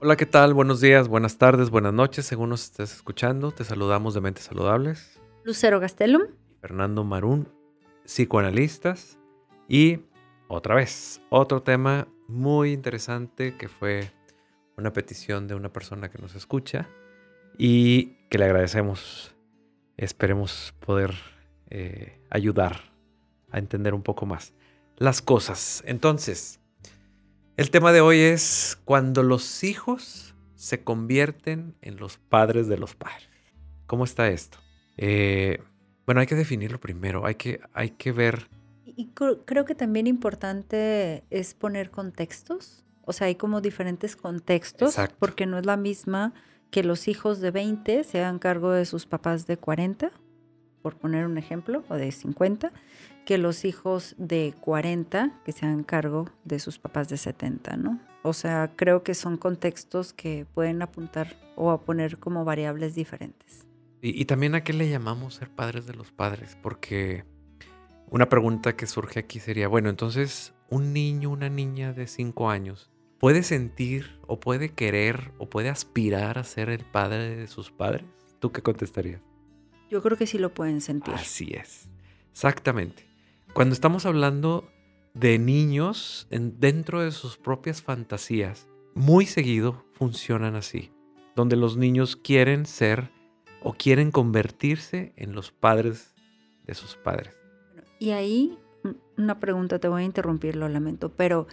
Hola, ¿qué tal? Buenos días, buenas tardes, buenas noches, según nos estés escuchando. Te saludamos de Mentes Saludables. Lucero Gastelum. Fernando Marún, psicoanalistas. Y otra vez, otro tema muy interesante que fue una petición de una persona que nos escucha y que le agradecemos. Esperemos poder eh, ayudar a entender un poco más las cosas. Entonces, el tema de hoy es cuando los hijos se convierten en los padres de los padres. ¿Cómo está esto? Eh, bueno, hay que definirlo primero, hay que, hay que ver. Y creo que también importante es poner contextos. O sea, hay como diferentes contextos, porque no es la misma que los hijos de 20 se hagan cargo de sus papás de 40, por poner un ejemplo, o de 50, que los hijos de 40 que se hagan cargo de sus papás de 70, ¿no? O sea, creo que son contextos que pueden apuntar o a poner como variables diferentes. Y, y también a qué le llamamos ser padres de los padres, porque una pregunta que surge aquí sería, bueno, entonces un niño, una niña de 5 años, ¿puede sentir o puede querer o puede aspirar a ser el padre de sus padres? ¿Tú qué contestarías? Yo creo que sí lo pueden sentir. Así es, exactamente. Cuando estamos hablando de niños dentro de sus propias fantasías, muy seguido funcionan así, donde los niños quieren ser o quieren convertirse en los padres de sus padres. Y ahí una pregunta, te voy a interrumpir, lo lamento, pero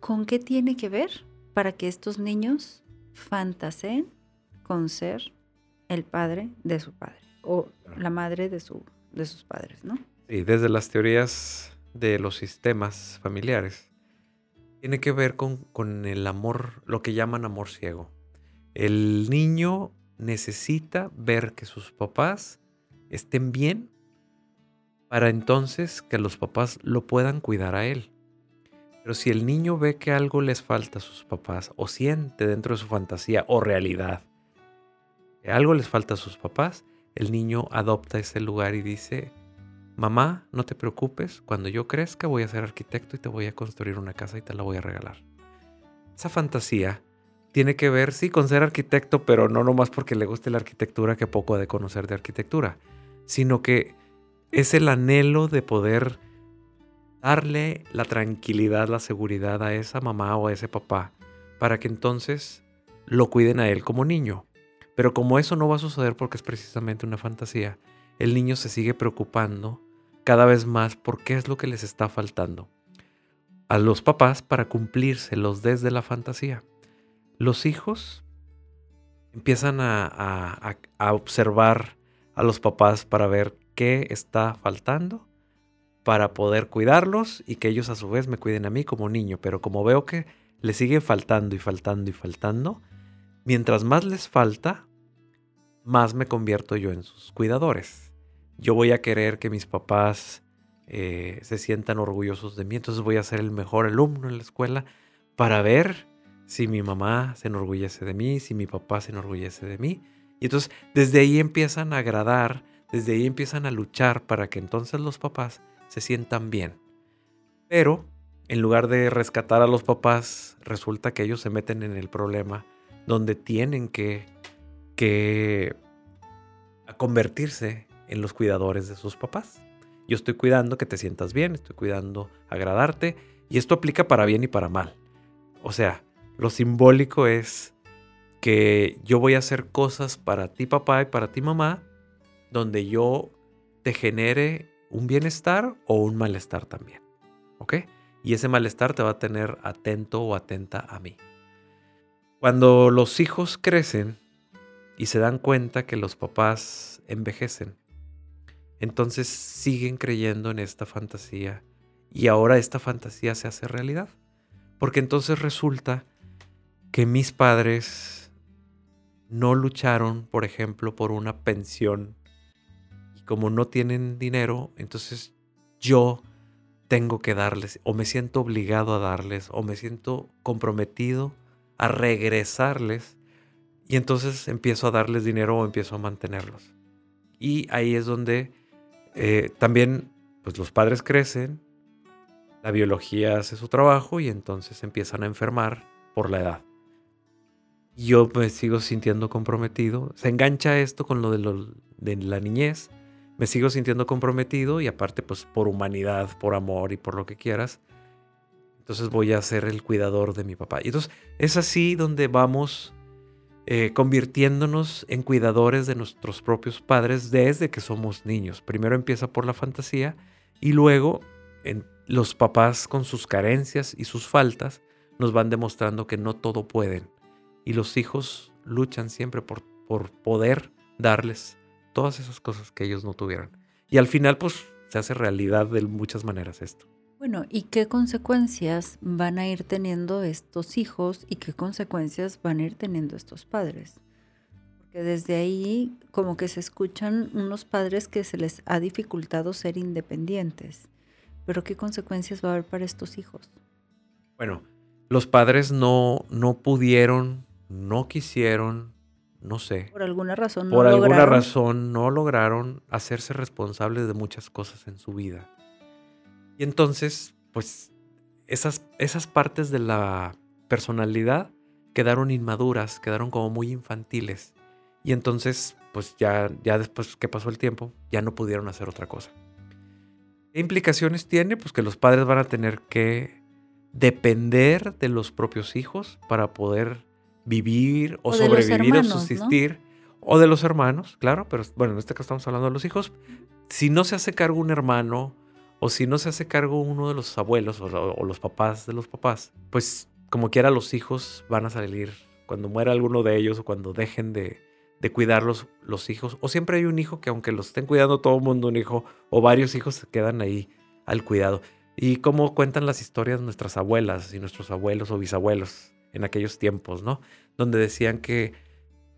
¿con qué tiene que ver para que estos niños fantaseen con ser el padre de su padre o la madre de, su, de sus padres, ¿no? Y desde las teorías de los sistemas familiares, tiene que ver con, con el amor, lo que llaman amor ciego. El niño necesita ver que sus papás estén bien para entonces que los papás lo puedan cuidar a él. Pero si el niño ve que algo les falta a sus papás o siente dentro de su fantasía o realidad que algo les falta a sus papás, el niño adopta ese lugar y dice, mamá, no te preocupes, cuando yo crezca voy a ser arquitecto y te voy a construir una casa y te la voy a regalar. Esa fantasía tiene que ver, sí, con ser arquitecto, pero no nomás porque le guste la arquitectura, que poco ha de conocer de arquitectura, sino que es el anhelo de poder darle la tranquilidad, la seguridad a esa mamá o a ese papá, para que entonces lo cuiden a él como niño. Pero como eso no va a suceder porque es precisamente una fantasía, el niño se sigue preocupando cada vez más por qué es lo que les está faltando a los papás para cumplírselos desde la fantasía. Los hijos empiezan a, observar a los papás para ver qué está faltando para poder cuidarlos y que ellos a su vez me cuiden a mí como niño. Pero como veo que les sigue faltando y faltando y faltando, mientras más les falta, más me convierto yo en sus cuidadores yo voy a querer que mis papás eh, se sientan orgullosos de mí, entonces voy a ser el mejor alumno en la escuela para ver si mi mamá se enorgullece de mí, si mi papá se enorgullece de mí. Y entonces desde ahí empiezan a agradar, desde ahí empiezan a luchar para que entonces los papás se sientan bien. Pero en lugar de rescatar a los papás, resulta que ellos se meten en el problema donde tienen que, que convertirse en los cuidadores de sus papás. Yo estoy cuidando que te sientas bien, estoy cuidando agradarte y esto aplica para bien y para mal. O sea, lo simbólico es que yo voy a hacer cosas para ti papá y para ti mamá donde yo te genere un bienestar o un malestar también. ¿Ok? Y ese malestar te va a tener atento o atenta a mí. Cuando los hijos crecen y se dan cuenta que los papás envejecen, entonces siguen creyendo en esta fantasía y ahora esta fantasía se hace realidad. Porque entonces resulta que mis padres no lucharon, por ejemplo, por una pensión. Y como no tienen dinero, entonces yo tengo que darles, o me siento obligado a darles, o me siento comprometido a regresarles. Y entonces empiezo a darles dinero o empiezo a mantenerlos. Y ahí es donde eh, también, pues los padres crecen, la biología hace su trabajo y entonces empiezan a enfermar por la edad. yo me sigo sintiendo comprometido. Se engancha esto con lo de, lo de la niñez. Me sigo sintiendo comprometido y aparte pues por humanidad, por amor y por lo que quieras. Entonces voy a ser el cuidador de mi papá. Y entonces es así donde vamos eh, convirtiéndonos en cuidadores de nuestros propios padres desde que somos niños. Primero empieza por la fantasía y luego en los papás con sus carencias y sus faltas nos van demostrando que no todo pueden. Y los hijos luchan siempre por, por poder darles todas esas cosas que ellos no tuvieron. Y al final pues se hace realidad de muchas maneras esto. Bueno, ¿y qué consecuencias van a ir teniendo estos hijos y qué consecuencias van a ir teniendo estos padres? Porque desde ahí como que se escuchan unos padres que se les ha dificultado ser independientes. Pero ¿qué consecuencias va a haber para estos hijos? Bueno, los padres no, no pudieron, no quisieron, no sé. Por alguna razón no Por alguna razón no lograron hacerse responsables de muchas cosas en su vida. Y entonces, pues, esas, esas partes de la personalidad quedaron inmaduras, quedaron como muy infantiles. Y entonces, pues ya, ya después que pasó el tiempo, ya no pudieron hacer otra cosa. ¿Qué implicaciones tiene? Pues que los padres van a tener que depender de los propios hijos para poder vivir o, sobrevivir o subsistir. O de los hermanos, claro, pero bueno, en este caso estamos hablando de los hijos. Si no se hace cargo un hermano o si no se hace cargo uno de los abuelos o, los papás de los papás, pues como quiera los hijos van a salir cuando muera alguno de ellos o cuando dejen de, de cuidar los, hijos. O siempre hay un hijo que aunque los estén cuidando todo el mundo, un hijo o varios hijos se quedan ahí al cuidado. Y como cuentan las historias nuestras abuelas y nuestros abuelos o bisabuelos en aquellos tiempos, ¿no? Donde decían que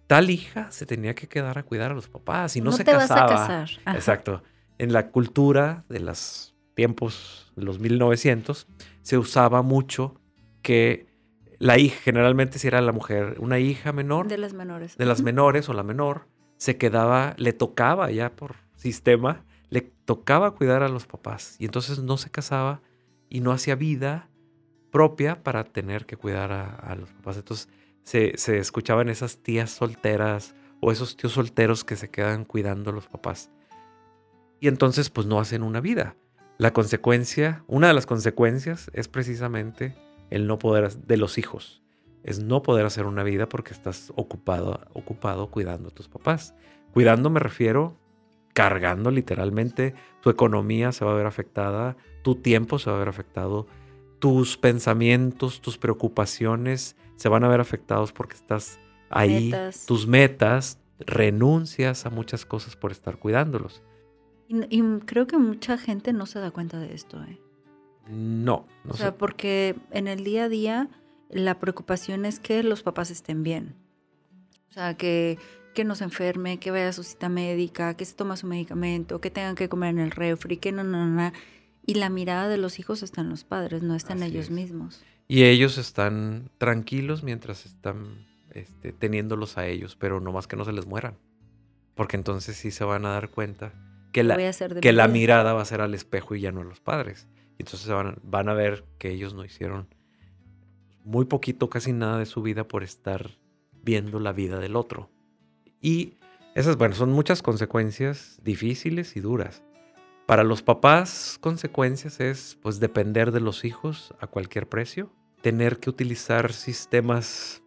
tal hija se tenía que quedar a cuidar a los papás y no, se casaba. Exacto. En la cultura de las tiempos de los 1900, se usaba mucho que la hija, generalmente si era la mujer, una hija menor. De las menores. De las menores o la menor, se quedaba, le tocaba ya por sistema, le tocaba cuidar a los papás. Y entonces no se casaba y no hacía vida propia para tener que cuidar a, los papás. Entonces se, se, escuchaban esas tías solteras o esos tíos solteros que se quedan cuidando a los papás. Y entonces pues no hacen una vida. La consecuencia, una de las consecuencias es precisamente el no poder de los hijos. Es no poder hacer una vida porque estás ocupado, ocupado cuidando a tus papás. Cuidando me refiero cargando literalmente, tu economía se va a ver afectada, tu tiempo se va a ver afectado, tus pensamientos, tus preocupaciones se van a ver afectados porque estás ahí, tus metas, renuncias a muchas cosas por estar cuidándolos. Y, creo que mucha gente no se da cuenta de esto, ¿eh? No, no O sea, porque en el día a día la preocupación es que los papás estén bien. O sea, que, que no se enferme, que vaya a su cita médica, que se toma su medicamento, que tengan que comer en el refri, que no, no, no. Y la mirada de los hijos está en los padres, no está en ellos mismos. Y ellos están tranquilos mientras están este, teniéndolos a ellos, pero no más que no se les mueran. Porque entonces sí se van a dar cuenta que la, que la mirada va a ser al espejo y ya no a los padres. Y entonces van, van a ver que ellos no hicieron muy poquito, casi nada de su vida por estar viendo la vida del otro. Y esas, bueno, son muchas consecuencias difíciles y duras. Para los papás, consecuencias es pues depender de los hijos a cualquier precio, tener que utilizar sistemas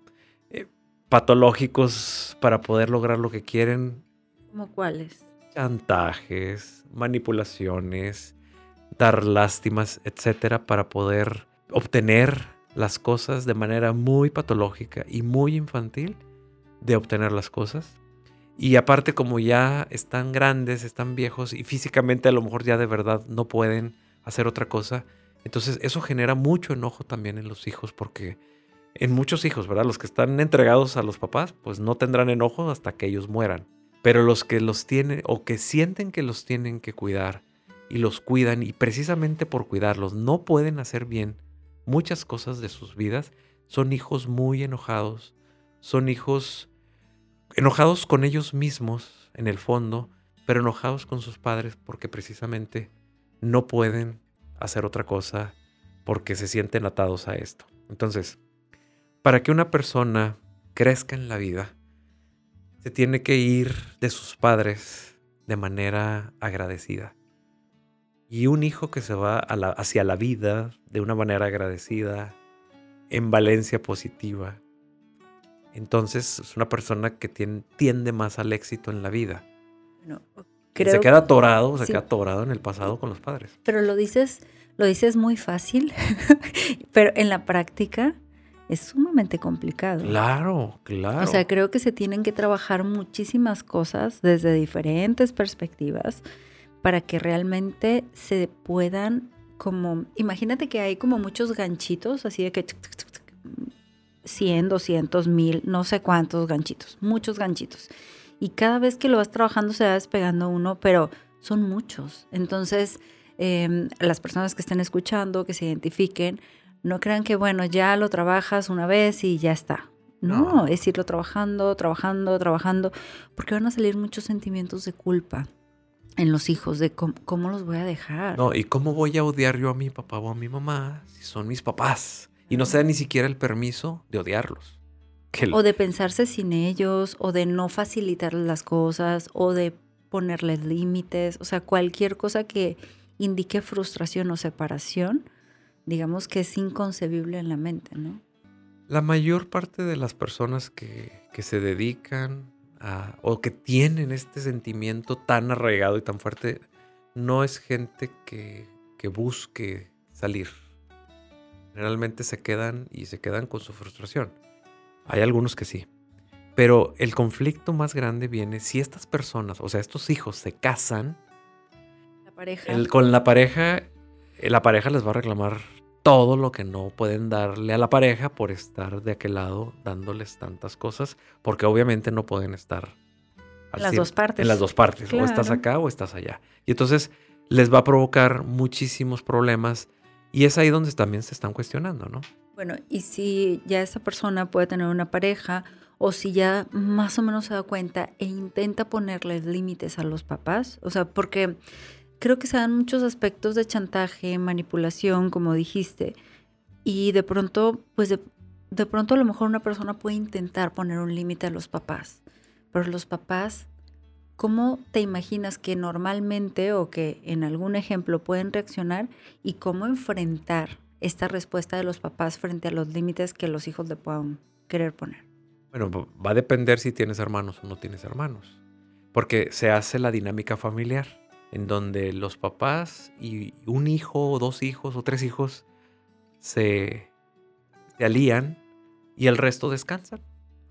eh, patológicos para poder lograr lo que quieren. ¿Como cuáles? Chantajes, manipulaciones, dar lástimas, etcétera, para poder obtener las cosas de manera muy patológica y muy infantil de obtener las cosas. Y aparte como ya están grandes, están viejos y físicamente a lo mejor ya de verdad no pueden hacer otra cosa, entonces eso genera mucho enojo también en los hijos porque en muchos hijos, ¿verdad? Los que están entregados a los papás, pues no tendrán enojo hasta que ellos mueran. Pero los que los tienen o que sienten que los tienen que cuidar y los cuidan y precisamente por cuidarlos no pueden hacer bien muchas cosas de sus vidas, son hijos muy enojados, son hijos enojados con ellos mismos en el fondo, pero enojados con sus padres porque precisamente no pueden hacer otra cosa porque se sienten atados a esto. Entonces, para que una persona crezca en la vida, se tiene que ir de sus padres de manera agradecida. Y un hijo que se va hacia la vida de una manera agradecida, en valencia positiva, entonces es una persona que tiende más al éxito en la vida. se queda atorado, se queda atorado en el pasado con los padres. Pero lo dices, lo dices muy fácil, pero en la práctica es sumamente complicado. Claro, claro. O sea, creo que se tienen que trabajar muchísimas cosas desde diferentes perspectivas para que realmente se puedan como, imagínate que hay como muchos ganchitos, así de que 100, 200, 1000, no sé cuántos ganchitos, muchos ganchitos. Y cada vez que lo vas trabajando se va despegando uno, pero son muchos. Entonces, em, las personas que estén escuchando, que se identifiquen, no crean que, bueno, ya lo trabajas una vez y ya está. No, es irlo trabajando, trabajando, trabajando, porque van a salir muchos sentimientos de culpa en los hijos, de cómo, los voy a dejar. No, y cómo voy a odiar yo a mi papá o a mi mamá si son mis papás y no se da ni siquiera el permiso de odiarlos. O de pensarse sin ellos, o de no facilitarles las cosas, o de ponerles límites, o sea, cualquier cosa que indique frustración o separación digamos que es inconcebible en la mente, ¿no? La mayor parte de las personas que, se dedican a, o que tienen este sentimiento tan arraigado y tan fuerte, no es gente que, que busque salir. Generalmente se quedan y se quedan con su frustración. Hay algunos que sí. Pero el conflicto más grande viene si estas personas, o sea, estos hijos se casan. La pareja. con la pareja, la pareja les va a reclamar todo lo que no pueden darle a la pareja por estar de aquel lado dándoles tantas cosas, porque obviamente no pueden estar en las dos partes. En las dos partes, o estás acá o estás allá. Y entonces les va a provocar muchísimos problemas y es ahí donde también se están cuestionando, ¿no? Bueno, y si ya esa persona puede tener una pareja o si ya más o menos se da cuenta e intenta ponerles límites a los papás, o sea, porque creo que se dan muchos aspectos de chantaje, manipulación, como dijiste, y de pronto, pues de, pronto a lo mejor una persona puede intentar poner un límite a los papás, pero los papás, ¿cómo te imaginas que normalmente o que en algún ejemplo pueden reaccionar y cómo enfrentar esta respuesta de los papás frente a los límites que los hijos le puedan querer poner? Bueno, va a depender si tienes hermanos o no tienes hermanos, porque se hace la dinámica familiar en donde los papás y un hijo o dos hijos o tres hijos se, alían y el resto descansan.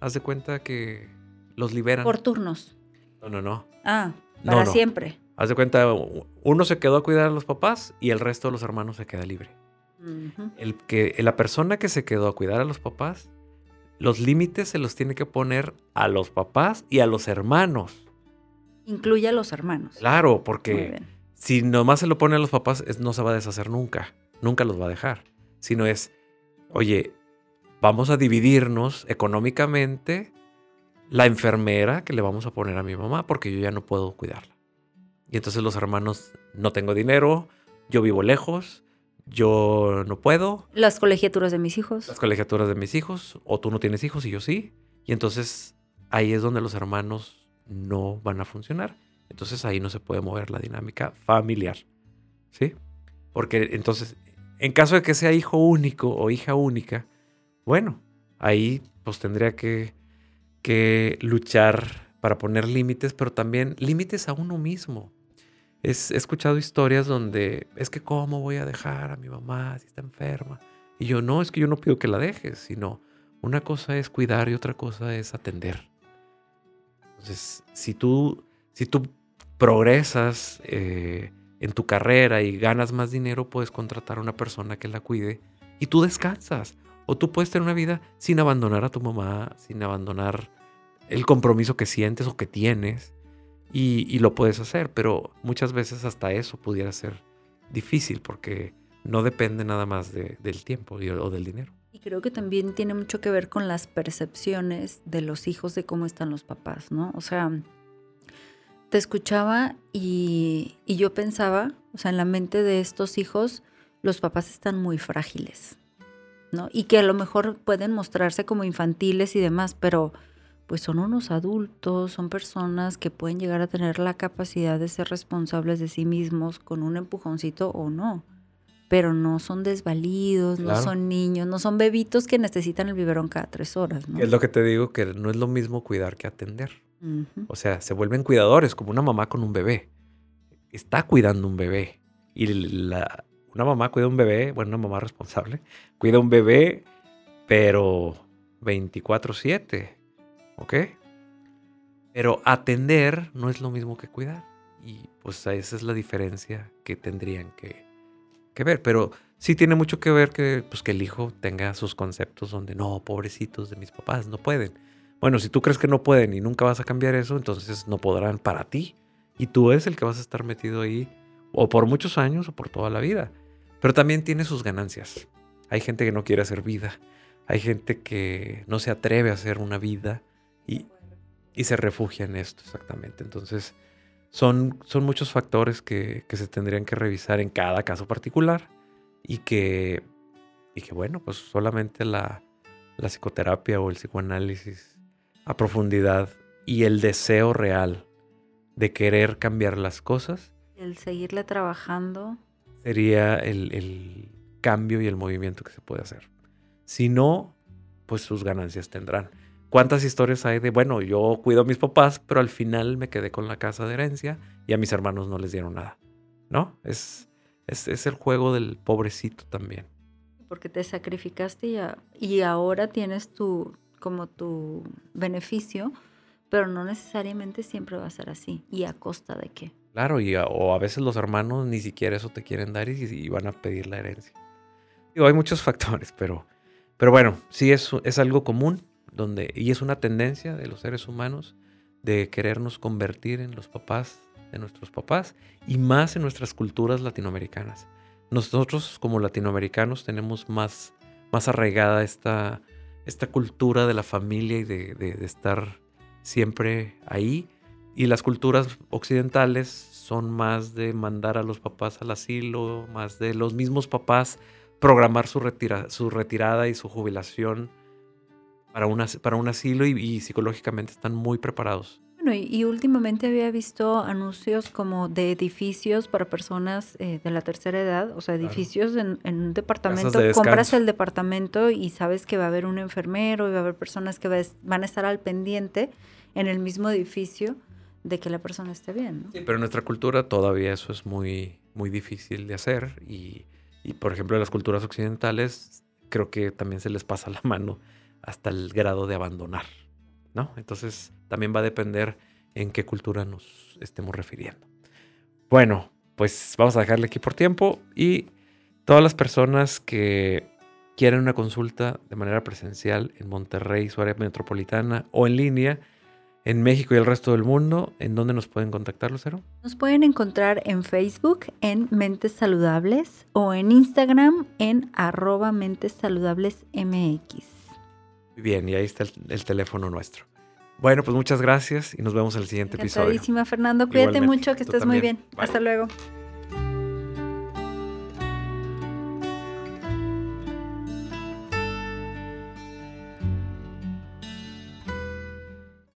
Haz de cuenta que los liberan. Por turnos. No, no, no. Ah, para siempre. Haz de cuenta, uno se quedó a cuidar a los papás y el resto de los hermanos se queda libre. el que, la persona que se quedó a cuidar a los papás, los límites se los tiene que poner a los papás y a los hermanos. Incluye a los hermanos. Claro, porque si nomás se lo pone a los papás, no se va a deshacer nunca. Nunca los va a dejar. Sino es, oye, vamos a dividirnos económicamente la enfermera que le vamos a poner a mi mamá porque yo ya no puedo cuidarla. Y entonces los hermanos, no tengo dinero, yo vivo lejos, yo no puedo. Las colegiaturas de mis hijos. Las colegiaturas de mis hijos, o tú no tienes hijos y yo sí. Y entonces ahí es donde los hermanos no van a funcionar. Entonces ahí no se puede mover la dinámica familiar. ¿Sí? Porque entonces, en caso de que sea hijo único o hija única, bueno, ahí pues tendría que, que luchar para poner límites, pero también límites a uno mismo. he escuchado historias donde es que cómo voy a dejar a mi mamá si está enferma. Y yo no, es que yo no pido que la dejes, sino una cosa es cuidar y otra cosa es atender. Entonces, si tú, si tú progresas eh, en tu carrera y ganas más dinero, puedes contratar a una persona que la cuide y tú descansas. O tú puedes tener una vida sin abandonar a tu mamá, sin abandonar el compromiso que sientes o que tienes. Y, lo puedes hacer, pero muchas veces hasta eso pudiera ser difícil porque no depende nada más del tiempo o del dinero. Y creo que también tiene mucho que ver con las percepciones de los hijos de cómo están los papás, ¿no? O sea, te escuchaba y, yo pensaba, o sea, en la mente de estos hijos, los papás están muy frágiles, ¿no? Y que a lo mejor pueden mostrarse como infantiles y demás, pero pues son unos adultos, son personas que pueden llegar a tener la capacidad de ser responsables de sí mismos con un empujoncito o no. Pero no son desvalidos, no son niños, no son bebitos que necesitan el biberón cada tres horas. ¿no? Es lo que te digo, que no es lo mismo cuidar que atender. O sea, se vuelven cuidadores, como una mamá con un bebé. Está cuidando un bebé. Y la, una mamá cuida un bebé, bueno, una mamá responsable, cuida un bebé, pero 24/7 ¿Ok? Pero atender no es lo mismo que cuidar. Y pues esa es la diferencia que tendrían que, ver. Pero sí tiene mucho que ver que, pues, que el hijo tenga sus conceptos donde no, pobrecitos de mis papás, no pueden. Bueno, si tú crees que no pueden y nunca vas a cambiar eso, entonces no podrán para ti. Y tú es el que vas a estar metido ahí o por muchos años o por toda la vida. Pero también tiene sus ganancias. Hay gente que no quiere hacer vida. Hay gente que no se atreve a hacer una vida y, se refugia en esto, exactamente. Entonces, son, son muchos factores que, se tendrían que revisar en cada caso particular y que, y que bueno, pues solamente la, la psicoterapia o el psicoanálisis a profundidad y el deseo real de querer cambiar las cosas. El seguirle trabajando. Sería el, el, cambio y el movimiento que se puede hacer. Si no, pues sus ganancias tendrán. ¿Cuántas historias hay de, bueno, yo cuido a mis papás, pero al final me quedé con la casa de herencia y a mis hermanos no les dieron nada? ¿No? Es, es, el juego del pobrecito también. Porque te sacrificaste y, y ahora tienes tu, como tu beneficio, pero no necesariamente siempre va a ser así. ¿Y a costa de qué? Claro, y o a veces los hermanos ni siquiera eso te quieren dar y, van a pedir la herencia. Digo, hay muchos factores, pero, pero bueno, sí es, es algo común donde, y es una tendencia de los seres humanos de querernos convertir en los papás de nuestros papás y más en nuestras culturas latinoamericanas. Nosotros como latinoamericanos tenemos más, más arraigada esta, esta cultura de la familia y de, estar siempre ahí. Y las culturas occidentales son más de mandar a los papás al asilo, más de los mismos papás programar su, retira, su retirada y su jubilación para, para un asilo y, psicológicamente están muy preparados. Bueno, y, últimamente había visto anuncios como de edificios para personas eh, de la tercera edad, o sea, edificios en, un departamento, compras el departamento y sabes que va a haber un enfermero y va a haber personas que van a estar al pendiente en el mismo edificio de que la persona esté bien. Sí, pero en nuestra cultura todavía eso es muy, muy difícil de hacer y, y, por ejemplo, en las culturas occidentales creo que también se les pasa la mano hasta el grado de abandonar, ¿no? Entonces también va a depender en qué cultura nos estemos refiriendo. Bueno, pues vamos a dejarle aquí por tiempo y todas las personas que quieren una consulta de manera presencial en Monterrey, su área metropolitana o en línea, en México y el resto del mundo, ¿en dónde nos pueden contactar, Lucero? Nos pueden encontrar en Facebook en Mentes Saludables o en Instagram en arroba Mentes Saludables MX. Bien, y ahí está el, teléfono nuestro. Bueno, pues muchas gracias y nos vemos en el siguiente episodio. Fernando. Cuídate mucho, que estés muy bien. Hasta luego.